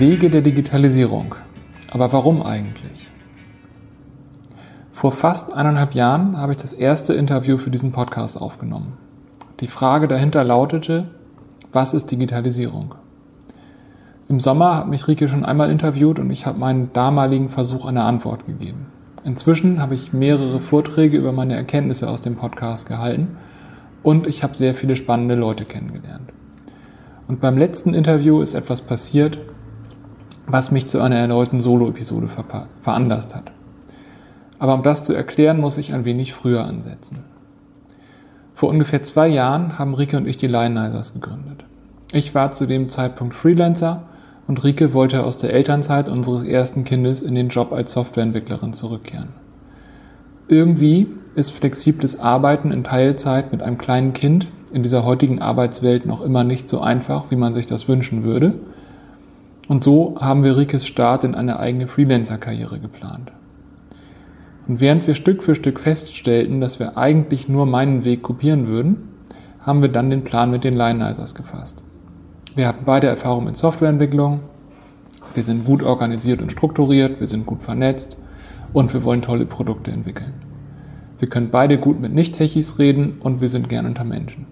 Wege der Digitalisierung. Aber warum eigentlich? Vor fast eineinhalb Jahren habe ich das erste Interview für diesen Podcast aufgenommen. Die Frage dahinter lautete, was ist Digitalisierung? Im Sommer hat mich Rike schon einmal interviewt und ich habe meinen damaligen Versuch eine Antwort gegeben. Inzwischen habe ich mehrere Vorträge über meine Erkenntnisse aus dem Podcast gehalten und ich habe sehr viele spannende Leute kennengelernt. Und beim letzten Interview ist etwas passiert, was mich zu einer erneuten Solo-Episode ver veranlasst hat. Aber um das zu erklären, muss ich ein wenig früher ansetzen. Vor ungefähr zwei Jahren haben Rike und ich die Lionizers gegründet. Ich war zu dem Zeitpunkt Freelancer und Rike wollte aus der Elternzeit unseres ersten Kindes in den Job als Softwareentwicklerin zurückkehren. Irgendwie ist flexibles Arbeiten in Teilzeit mit einem kleinen Kind in dieser heutigen Arbeitswelt noch immer nicht so einfach, wie man sich das wünschen würde. Und so haben wir Rikes Start in eine eigene Freelancer-Karriere geplant. Und während wir Stück für Stück feststellten, dass wir eigentlich nur meinen Weg kopieren würden, haben wir dann den Plan mit den Lionizers gefasst. Wir hatten beide Erfahrung in Softwareentwicklung. Wir sind gut organisiert und strukturiert, wir sind gut vernetzt und wir wollen tolle Produkte entwickeln. Wir können beide gut mit Nicht-Techis reden und wir sind gern unter Menschen.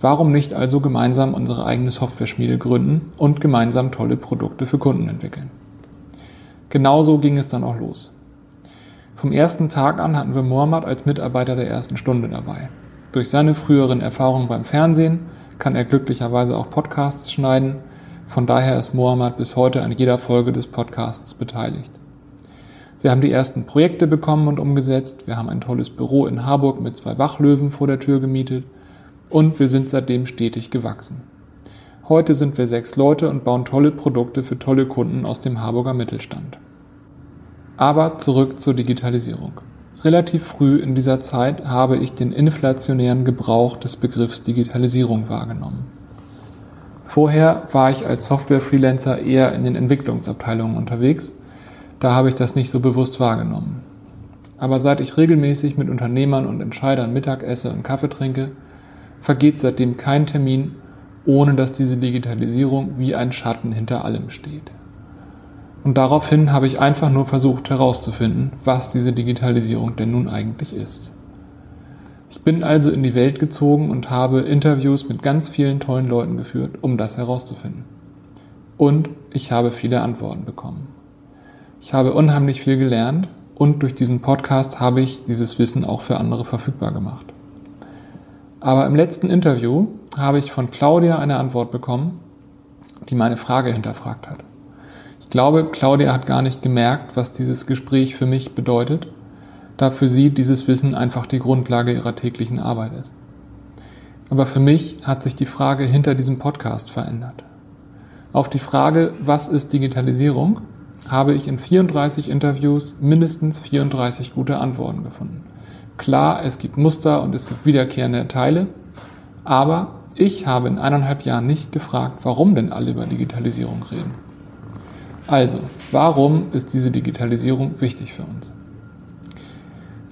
Warum nicht also gemeinsam unsere eigene Software-Schmiede gründen und gemeinsam tolle Produkte für Kunden entwickeln? Genauso ging es dann auch los. Vom ersten Tag an hatten wir Mohammed als Mitarbeiter der ersten Stunde dabei. Durch seine früheren Erfahrungen beim Fernsehen kann er glücklicherweise auch Podcasts schneiden. Von daher ist Mohammed bis heute an jeder Folge des Podcasts beteiligt. Wir haben die ersten Projekte bekommen und umgesetzt. Wir haben ein tolles Büro in Harburg mit zwei Wachlöwen vor der Tür gemietet. Und wir sind seitdem stetig gewachsen. Heute sind wir sechs Leute und bauen tolle Produkte für tolle Kunden aus dem Harburger Mittelstand. Aber zurück zur Digitalisierung. Relativ früh in dieser Zeit habe ich den inflationären Gebrauch des Begriffs Digitalisierung wahrgenommen. Vorher war ich als Software-Freelancer eher in den Entwicklungsabteilungen unterwegs, da habe ich das nicht so bewusst wahrgenommen. Aber seit ich regelmäßig mit Unternehmern und Entscheidern Mittag esse und Kaffee trinke, vergeht seitdem kein Termin, ohne dass diese Digitalisierung wie ein Schatten hinter allem steht. Und daraufhin habe ich einfach nur versucht herauszufinden, was diese Digitalisierung denn nun eigentlich ist. Ich bin also in die Welt gezogen und habe Interviews mit ganz vielen tollen Leuten geführt, um das herauszufinden. Und ich habe viele Antworten bekommen. Ich habe unheimlich viel gelernt und durch diesen Podcast habe ich dieses Wissen auch für andere verfügbar gemacht. Aber im letzten Interview habe ich von Claudia eine Antwort bekommen, die meine Frage hinterfragt hat. Ich glaube, Claudia hat gar nicht gemerkt, was dieses Gespräch für mich bedeutet, da für sie dieses Wissen einfach die Grundlage ihrer täglichen Arbeit ist. Aber für mich hat sich die Frage hinter diesem Podcast verändert. Auf die Frage, was ist Digitalisierung, habe ich in 34 Interviews mindestens 34 gute Antworten gefunden. Klar, es gibt Muster und es gibt wiederkehrende Teile, aber ich habe in eineinhalb Jahren nicht gefragt, warum denn alle über Digitalisierung reden. Also, warum ist diese Digitalisierung wichtig für uns?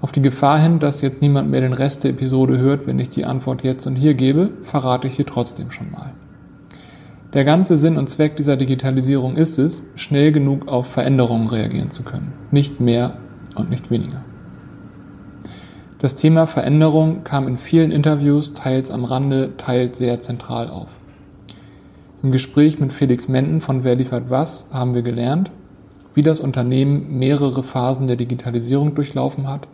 Auf die Gefahr hin, dass jetzt niemand mehr den Rest der Episode hört, wenn ich die Antwort jetzt und hier gebe, verrate ich sie trotzdem schon mal. Der ganze Sinn und Zweck dieser Digitalisierung ist es, schnell genug auf Veränderungen reagieren zu können. Nicht mehr und nicht weniger. Das Thema Veränderung kam in vielen Interviews, teils am Rande, teils sehr zentral auf. Im Gespräch mit Felix Menden von Wer liefert was haben wir gelernt, wie das Unternehmen mehrere Phasen der Digitalisierung durchlaufen hat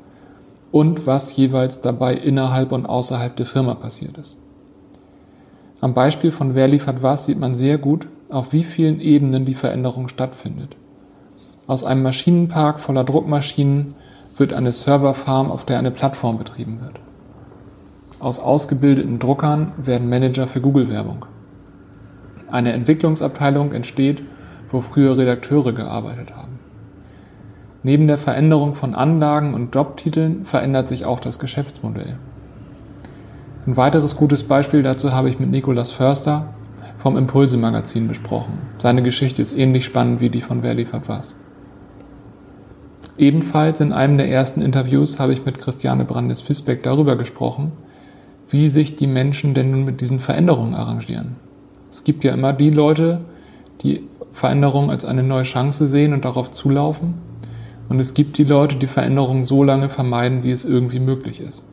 und was jeweils dabei innerhalb und außerhalb der Firma passiert ist. Am Beispiel von Wer liefert was sieht man sehr gut, auf wie vielen Ebenen die Veränderung stattfindet. Aus einem Maschinenpark voller Druckmaschinen wird eine Serverfarm, auf der eine Plattform betrieben wird. Aus ausgebildeten Druckern werden Manager für Google-Werbung. Eine Entwicklungsabteilung entsteht, wo früher Redakteure gearbeitet haben. Neben der Veränderung von Anlagen und Jobtiteln verändert sich auch das Geschäftsmodell. Ein weiteres gutes Beispiel dazu habe ich mit Nikolas Förster vom Impulse Magazin besprochen. Seine Geschichte ist ähnlich spannend wie die von Wer liefert was. Ebenfalls in einem der ersten Interviews habe ich mit Christiane Brandes-Fisbeck darüber gesprochen, wie sich die Menschen denn nun mit diesen Veränderungen arrangieren. Es gibt ja immer die Leute, die Veränderung als eine neue Chance sehen und darauf zulaufen. Und es gibt die Leute, die Veränderung so lange vermeiden, wie es irgendwie möglich ist.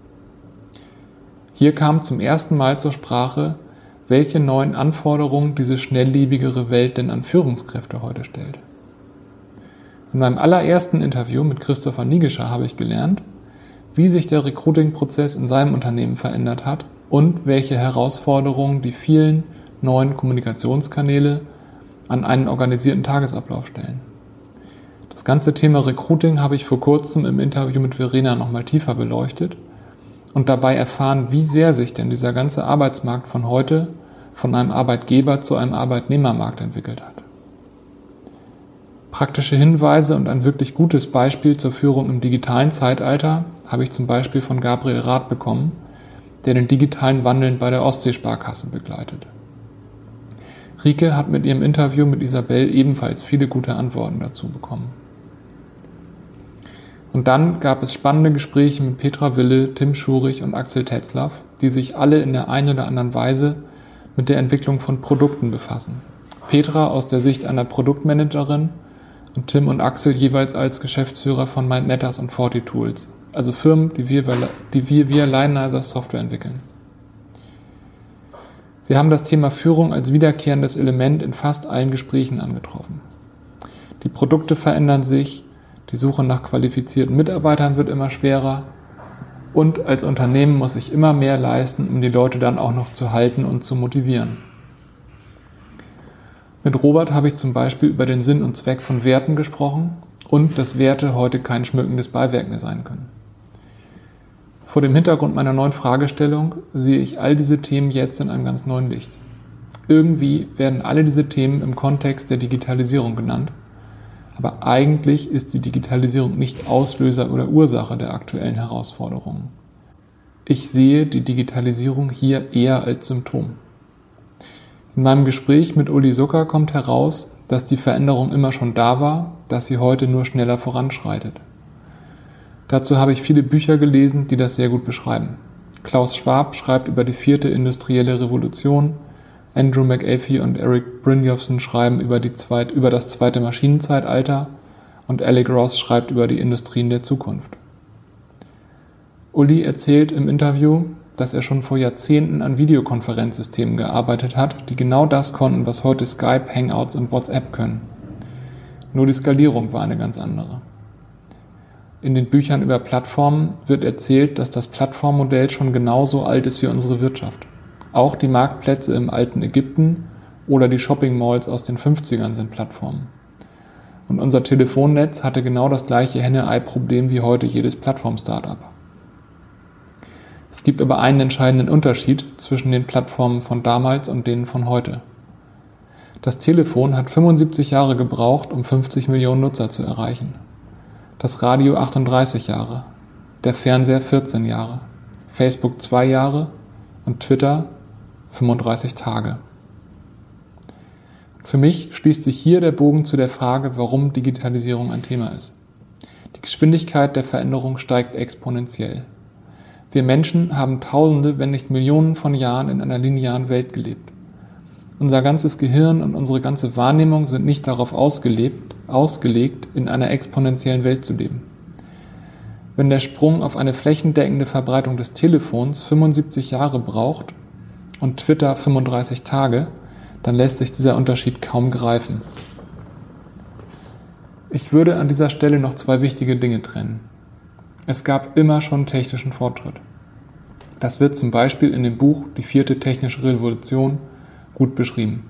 Hier kam zum ersten Mal zur Sprache, welche neuen Anforderungen diese schnelllebigere Welt denn an Führungskräfte heute stellt. In meinem allerersten Interview mit Christopher Nigischer habe ich gelernt, wie sich der Recruiting-Prozess in seinem Unternehmen verändert hat und welche Herausforderungen die vielen neuen Kommunikationskanäle an einen organisierten Tagesablauf stellen. Das ganze Thema Recruiting habe ich vor kurzem im Interview mit Verena nochmal tiefer beleuchtet und dabei erfahren, wie sehr sich denn dieser ganze Arbeitsmarkt von heute von einem Arbeitgeber zu einem Arbeitnehmermarkt entwickelt hat. Praktische Hinweise und ein wirklich gutes Beispiel zur Führung im digitalen Zeitalter habe ich zum Beispiel von Gabriel Rath bekommen, der den digitalen Wandel bei der Ostseesparkasse begleitet. Rike hat mit ihrem Interview mit Isabel ebenfalls viele gute Antworten dazu bekommen. Und dann gab es spannende Gespräche mit Petra Wille, Tim Schurich und Axel Tetzlaff, die sich alle in der einen oder anderen Weise mit der Entwicklung von Produkten befassen. Petra aus der Sicht einer Produktmanagerin und Tim und Axel jeweils als Geschäftsführer von MindMatters und Forty Tools, also Firmen, die wir, die wir via Lionizer Software entwickeln. Wir haben das Thema Führung als wiederkehrendes Element in fast allen Gesprächen angetroffen. Die Produkte verändern sich, die Suche nach qualifizierten Mitarbeitern wird immer schwerer und als Unternehmen muss ich immer mehr leisten, um die Leute dann auch noch zu halten und zu motivieren. Mit Robert habe ich zum Beispiel über den Sinn und Zweck von Werten gesprochen und dass Werte heute kein schmückendes Beiwerk mehr sein können. Vor dem Hintergrund meiner neuen Fragestellung sehe ich all diese Themen jetzt in einem ganz neuen Licht. Irgendwie werden alle diese Themen im Kontext der Digitalisierung genannt, aber eigentlich ist die Digitalisierung nicht Auslöser oder Ursache der aktuellen Herausforderungen. Ich sehe die Digitalisierung hier eher als Symptom. In meinem Gespräch mit Uli Zucker kommt heraus, dass die Veränderung immer schon da war, dass sie heute nur schneller voranschreitet. Dazu habe ich viele Bücher gelesen, die das sehr gut beschreiben. Klaus Schwab schreibt über die vierte industrielle Revolution, Andrew McAfee und Eric Brynjolfsson schreiben über, zweit, über das zweite Maschinenzeitalter und Alec Ross schreibt über die Industrien der Zukunft. Uli erzählt im Interview, dass er schon vor Jahrzehnten an Videokonferenzsystemen gearbeitet hat, die genau das konnten, was heute Skype, Hangouts und WhatsApp können. Nur die Skalierung war eine ganz andere. In den Büchern über Plattformen wird erzählt, dass das Plattformmodell schon genauso alt ist wie unsere Wirtschaft. Auch die Marktplätze im alten Ägypten oder die Shopping Malls aus den 50ern sind Plattformen. Und unser Telefonnetz hatte genau das gleiche Henne-Ei-Problem wie heute jedes Plattform-Startup. Es gibt aber einen entscheidenden Unterschied zwischen den Plattformen von damals und denen von heute. Das Telefon hat 75 Jahre gebraucht, um 50 Millionen Nutzer zu erreichen. Das Radio 38 Jahre, der Fernseher 14 Jahre, Facebook 2 Jahre und Twitter 35 Tage. Für mich schließt sich hier der Bogen zu der Frage, warum Digitalisierung ein Thema ist. Die Geschwindigkeit der Veränderung steigt exponentiell. Wir Menschen haben Tausende, wenn nicht Millionen von Jahren in einer linearen Welt gelebt. Unser ganzes Gehirn und unsere ganze Wahrnehmung sind nicht darauf ausgelebt, ausgelegt, in einer exponentiellen Welt zu leben. Wenn der Sprung auf eine flächendeckende Verbreitung des Telefons 75 Jahre braucht und Twitter 35 Tage, dann lässt sich dieser Unterschied kaum greifen. Ich würde an dieser Stelle noch zwei wichtige Dinge trennen. Es gab immer schon technischen Fortschritt. Das wird zum Beispiel in dem Buch Die vierte technische Revolution gut beschrieben.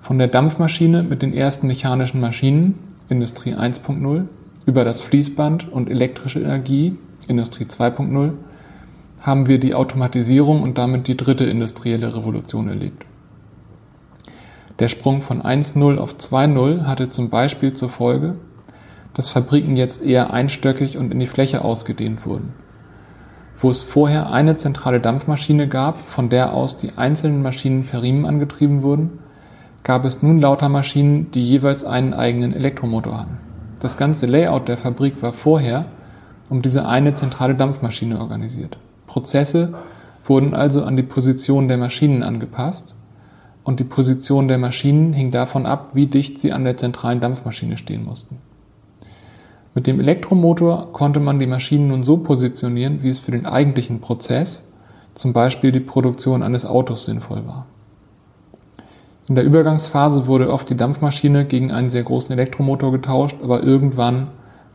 Von der Dampfmaschine mit den ersten mechanischen Maschinen, Industrie 1.0, über das Fließband und elektrische Energie, Industrie 2.0, haben wir die Automatisierung und damit die dritte industrielle Revolution erlebt. Der Sprung von 1.0 auf 2.0 hatte zum Beispiel zur Folge, dass Fabriken jetzt eher einstöckig und in die Fläche ausgedehnt wurden. Wo es vorher eine zentrale Dampfmaschine gab, von der aus die einzelnen Maschinen per Riemen angetrieben wurden, gab es nun lauter Maschinen, die jeweils einen eigenen Elektromotor hatten. Das ganze Layout der Fabrik war vorher um diese eine zentrale Dampfmaschine organisiert. Prozesse wurden also an die Position der Maschinen angepasst und die Position der Maschinen hing davon ab, wie dicht sie an der zentralen Dampfmaschine stehen mussten. Mit dem Elektromotor konnte man die Maschinen nun so positionieren, wie es für den eigentlichen Prozess, zum Beispiel die Produktion eines Autos, sinnvoll war. In der Übergangsphase wurde oft die Dampfmaschine gegen einen sehr großen Elektromotor getauscht, aber irgendwann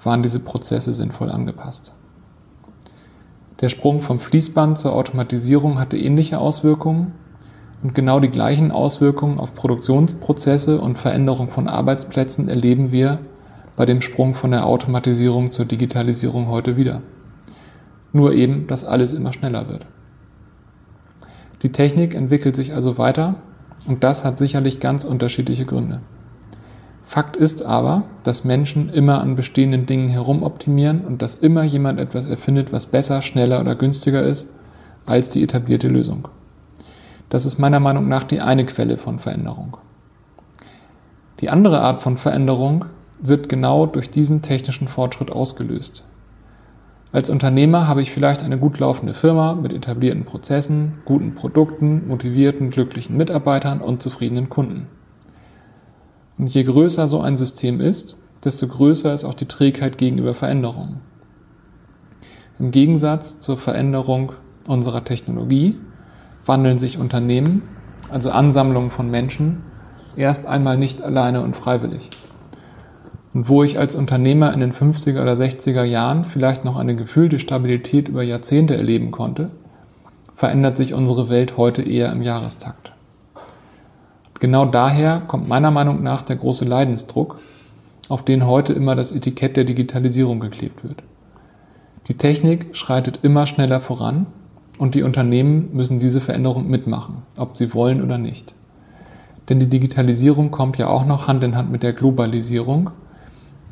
waren diese Prozesse sinnvoll angepasst. Der Sprung vom Fließband zur Automatisierung hatte ähnliche Auswirkungen und genau die gleichen Auswirkungen auf Produktionsprozesse und Veränderung von Arbeitsplätzen erleben wir bei dem Sprung von der Automatisierung zur Digitalisierung heute wieder. Nur eben, dass alles immer schneller wird. Die Technik entwickelt sich also weiter und das hat sicherlich ganz unterschiedliche Gründe. Fakt ist aber, dass Menschen immer an bestehenden Dingen herumoptimieren und dass immer jemand etwas erfindet, was besser, schneller oder günstiger ist als die etablierte Lösung. Das ist meiner Meinung nach die eine Quelle von Veränderung. Die andere Art von Veränderung wird genau durch diesen technischen Fortschritt ausgelöst. Als Unternehmer habe ich vielleicht eine gut laufende Firma mit etablierten Prozessen, guten Produkten, motivierten, glücklichen Mitarbeitern und zufriedenen Kunden. Und je größer so ein System ist, desto größer ist auch die Trägheit gegenüber Veränderungen. Im Gegensatz zur Veränderung unserer Technologie wandeln sich Unternehmen, also Ansammlungen von Menschen, erst einmal nicht alleine und freiwillig. Und wo ich als Unternehmer in den 50er oder 60er Jahren vielleicht noch eine gefühlte Stabilität über Jahrzehnte erleben konnte, verändert sich unsere Welt heute eher im Jahrestakt. Genau daher kommt meiner Meinung nach der große Leidensdruck, auf den heute immer das Etikett der Digitalisierung geklebt wird. Die Technik schreitet immer schneller voran und die Unternehmen müssen diese Veränderung mitmachen, ob sie wollen oder nicht. Denn die Digitalisierung kommt ja auch noch Hand in Hand mit der Globalisierung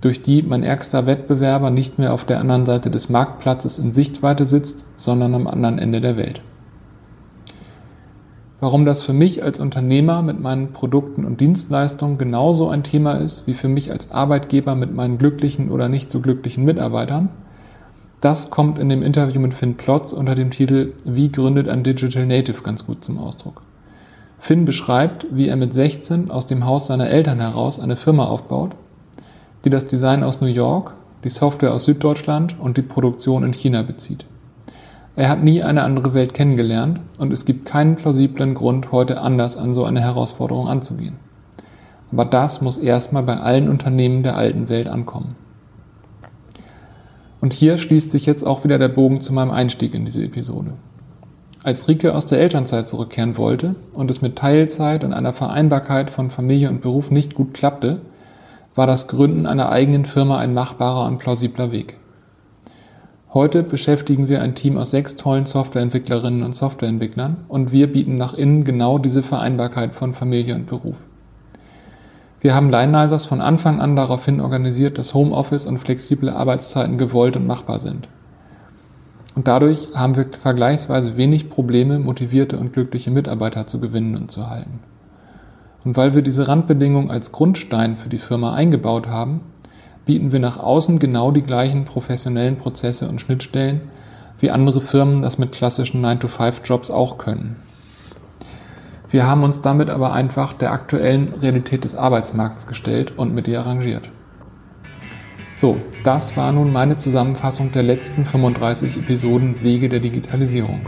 durch die mein ärgster Wettbewerber nicht mehr auf der anderen Seite des Marktplatzes in Sichtweite sitzt, sondern am anderen Ende der Welt. Warum das für mich als Unternehmer mit meinen Produkten und Dienstleistungen genauso ein Thema ist wie für mich als Arbeitgeber mit meinen glücklichen oder nicht so glücklichen Mitarbeitern, das kommt in dem Interview mit Finn Plotz unter dem Titel Wie gründet ein Digital Native ganz gut zum Ausdruck. Finn beschreibt, wie er mit 16 aus dem Haus seiner Eltern heraus eine Firma aufbaut die das Design aus New York, die Software aus Süddeutschland und die Produktion in China bezieht. Er hat nie eine andere Welt kennengelernt und es gibt keinen plausiblen Grund, heute anders an so eine Herausforderung anzugehen. Aber das muss erstmal bei allen Unternehmen der alten Welt ankommen. Und hier schließt sich jetzt auch wieder der Bogen zu meinem Einstieg in diese Episode. Als Rike aus der Elternzeit zurückkehren wollte und es mit Teilzeit und einer Vereinbarkeit von Familie und Beruf nicht gut klappte, war das Gründen einer eigenen Firma ein machbarer und plausibler Weg. Heute beschäftigen wir ein Team aus sechs tollen Softwareentwicklerinnen und Softwareentwicklern und wir bieten nach innen genau diese Vereinbarkeit von Familie und Beruf. Wir haben Lineizers von Anfang an daraufhin organisiert, dass Homeoffice und flexible Arbeitszeiten gewollt und machbar sind. Und dadurch haben wir vergleichsweise wenig Probleme, motivierte und glückliche Mitarbeiter zu gewinnen und zu halten. Und weil wir diese Randbedingungen als Grundstein für die Firma eingebaut haben, bieten wir nach außen genau die gleichen professionellen Prozesse und Schnittstellen, wie andere Firmen das mit klassischen 9-to-5-Jobs auch können. Wir haben uns damit aber einfach der aktuellen Realität des Arbeitsmarkts gestellt und mit ihr arrangiert. So, das war nun meine Zusammenfassung der letzten 35 Episoden Wege der Digitalisierung.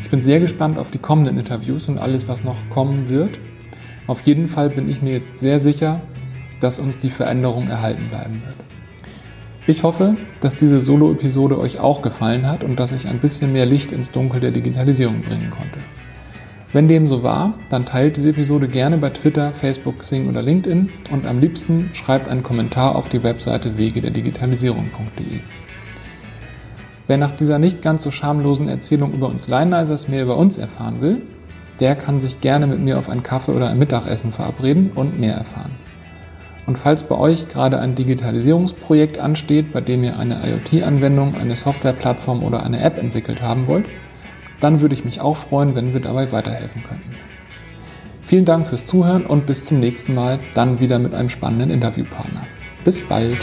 Ich bin sehr gespannt auf die kommenden Interviews und alles, was noch kommen wird. Auf jeden Fall bin ich mir jetzt sehr sicher, dass uns die Veränderung erhalten bleiben wird. Ich hoffe, dass diese Solo-Episode euch auch gefallen hat und dass ich ein bisschen mehr Licht ins Dunkel der Digitalisierung bringen konnte. Wenn dem so war, dann teilt diese Episode gerne bei Twitter, Facebook, Xing oder LinkedIn und am liebsten schreibt einen Kommentar auf die Webseite wege der Digitalisierung.de. Wer nach dieser nicht ganz so schamlosen Erzählung über uns Lionizers mehr über uns erfahren will, der kann sich gerne mit mir auf einen Kaffee oder ein Mittagessen verabreden und mehr erfahren. Und falls bei euch gerade ein Digitalisierungsprojekt ansteht, bei dem ihr eine IoT-Anwendung, eine Softwareplattform oder eine App entwickelt haben wollt, dann würde ich mich auch freuen, wenn wir dabei weiterhelfen könnten. Vielen Dank fürs Zuhören und bis zum nächsten Mal, dann wieder mit einem spannenden Interviewpartner. Bis bald!